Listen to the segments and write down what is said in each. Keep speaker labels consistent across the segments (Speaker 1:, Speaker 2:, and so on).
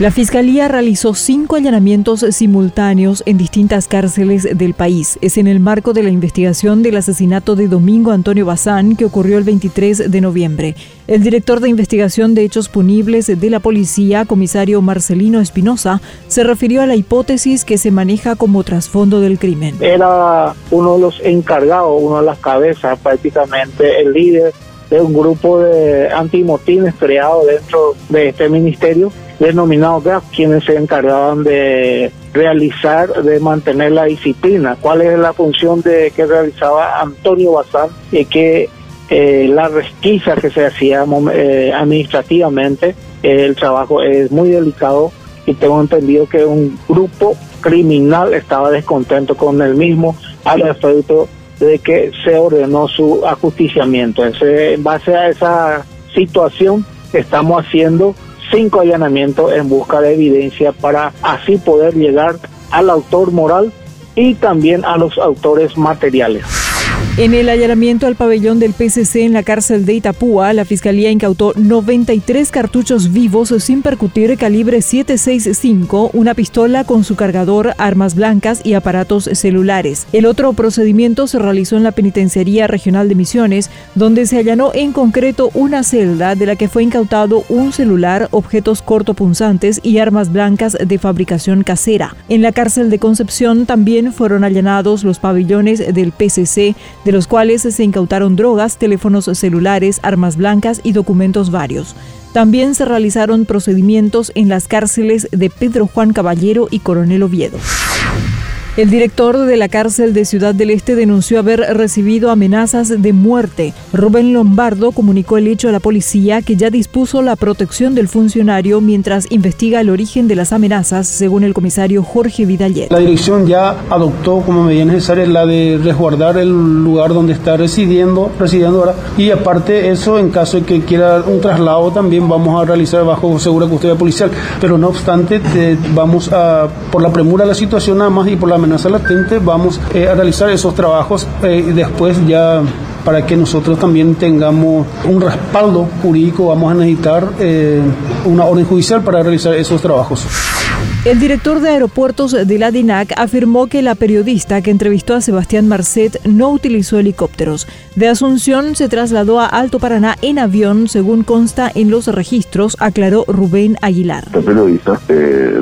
Speaker 1: La Fiscalía realizó cinco allanamientos simultáneos en distintas cárceles del país. Es en el marco de la investigación del asesinato de Domingo Antonio Bazán, que ocurrió el 23 de noviembre. El director de investigación de hechos punibles de la policía, comisario Marcelino Espinosa, se refirió a la hipótesis que se maneja como trasfondo del crimen.
Speaker 2: Era uno de los encargados, uno de las cabezas, prácticamente el líder de un grupo de antimotines creado dentro de este ministerio denominados GAF, quienes se encargaban de realizar, de mantener la disciplina. ¿Cuál es la función de que realizaba Antonio Bazán? Y que eh, la resquisa que se hacía eh, administrativamente, el trabajo es muy delicado y tengo entendido que un grupo criminal estaba descontento con el mismo al efecto de que se ordenó su ajusticiamiento. en base a esa situación estamos haciendo cinco allanamientos en busca de evidencia para así poder llegar al autor moral y también a los autores materiales.
Speaker 1: En el allanamiento al pabellón del PCC en la cárcel de Itapúa, la Fiscalía incautó 93 cartuchos vivos sin percutir calibre 765, una pistola con su cargador, armas blancas y aparatos celulares. El otro procedimiento se realizó en la Penitenciaría Regional de Misiones, donde se allanó en concreto una celda de la que fue incautado un celular, objetos cortopunzantes y armas blancas de fabricación casera. En la cárcel de Concepción también fueron allanados los pabellones del PCC de los cuales se incautaron drogas, teléfonos celulares, armas blancas y documentos varios. También se realizaron procedimientos en las cárceles de Pedro Juan Caballero y Coronel Oviedo. El director de la cárcel de Ciudad del Este denunció haber recibido amenazas de muerte. Rubén Lombardo comunicó el hecho a la policía que ya dispuso la protección del funcionario mientras investiga el origen de las amenazas, según el comisario Jorge Vidaller.
Speaker 3: La dirección ya adoptó como medida necesaria la de resguardar el lugar donde está residiendo, residiendo ahora. Y aparte eso, en caso de que quiera un traslado, también vamos a realizar bajo segura custodia policial. Pero no obstante, vamos a, por la premura de la situación nada más y por la amenaza latente, vamos eh, a realizar esos trabajos eh, y después ya para que nosotros también tengamos un respaldo jurídico, vamos a necesitar eh, una orden judicial para realizar esos trabajos.
Speaker 1: El director de aeropuertos de la DINAC afirmó que la periodista que entrevistó a Sebastián Marcet no utilizó helicópteros. De Asunción se trasladó a Alto Paraná en avión, según consta en los registros, aclaró Rubén Aguilar.
Speaker 4: El periodista eh,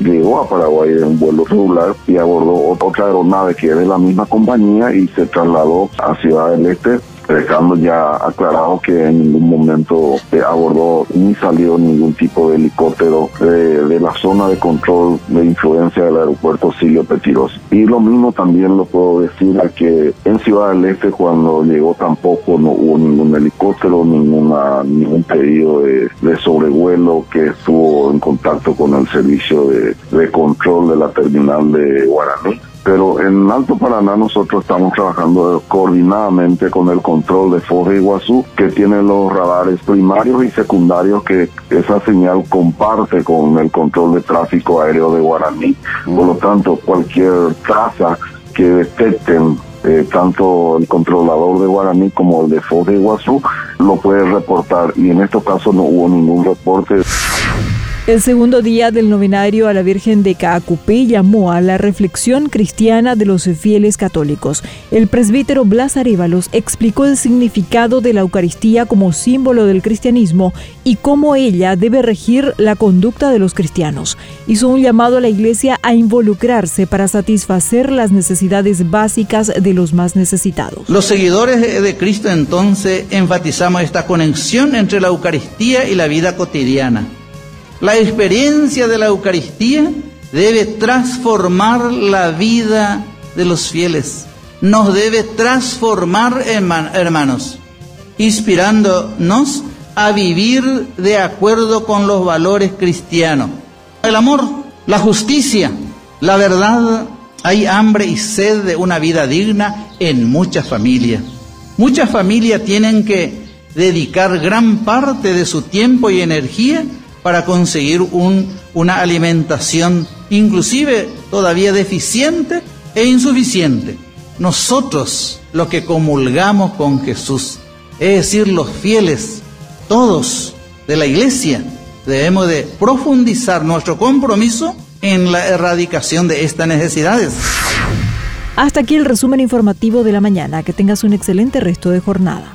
Speaker 4: llegó a Paraguay en vuelo regular y abordó otra aeronave que es de la misma compañía y se trasladó a Ciudad del Este dejando ya aclarado que en ningún momento abordó ni salió ningún tipo de helicóptero de, la zona de control de influencia del aeropuerto Silvio Petiros. Y lo mismo también lo puedo decir a que en Ciudad del Este cuando llegó tampoco no hubo ningún helicóptero, ninguna, ningún pedido de, sobrevuelo que estuvo en contacto con el servicio de, de control de la terminal de Guaraní pero en Alto Paraná nosotros estamos trabajando coordinadamente con el control de Foz Iguazú, que tiene los radares primarios y secundarios que esa señal comparte con el control de tráfico aéreo de Guaraní. Por lo tanto, cualquier traza que detecten eh, tanto el controlador de Guaraní como el de Foz de Iguazú lo puede reportar y en estos casos no hubo ningún reporte.
Speaker 1: El segundo día del novenario a la Virgen de Caacupé llamó a la reflexión cristiana de los fieles católicos. El presbítero Blas Arévalos explicó el significado de la Eucaristía como símbolo del cristianismo y cómo ella debe regir la conducta de los cristianos. Hizo un llamado a la Iglesia a involucrarse para satisfacer las necesidades básicas de los más necesitados.
Speaker 5: Los seguidores de Cristo entonces enfatizamos esta conexión entre la Eucaristía y la vida cotidiana la experiencia de la Eucaristía debe transformar la vida de los fieles. Nos debe transformar, hermanos, inspirándonos a vivir de acuerdo con los valores cristianos. El amor, la justicia, la verdad. Hay hambre y sed de una vida digna en muchas familias. Muchas familias tienen que dedicar gran parte de su tiempo y energía para conseguir un, una alimentación inclusive todavía deficiente e insuficiente. Nosotros, los que comulgamos con Jesús, es decir, los fieles, todos de la iglesia, debemos de profundizar nuestro compromiso en la erradicación de estas necesidades.
Speaker 1: Hasta aquí el resumen informativo de la mañana. Que tengas un excelente resto de jornada.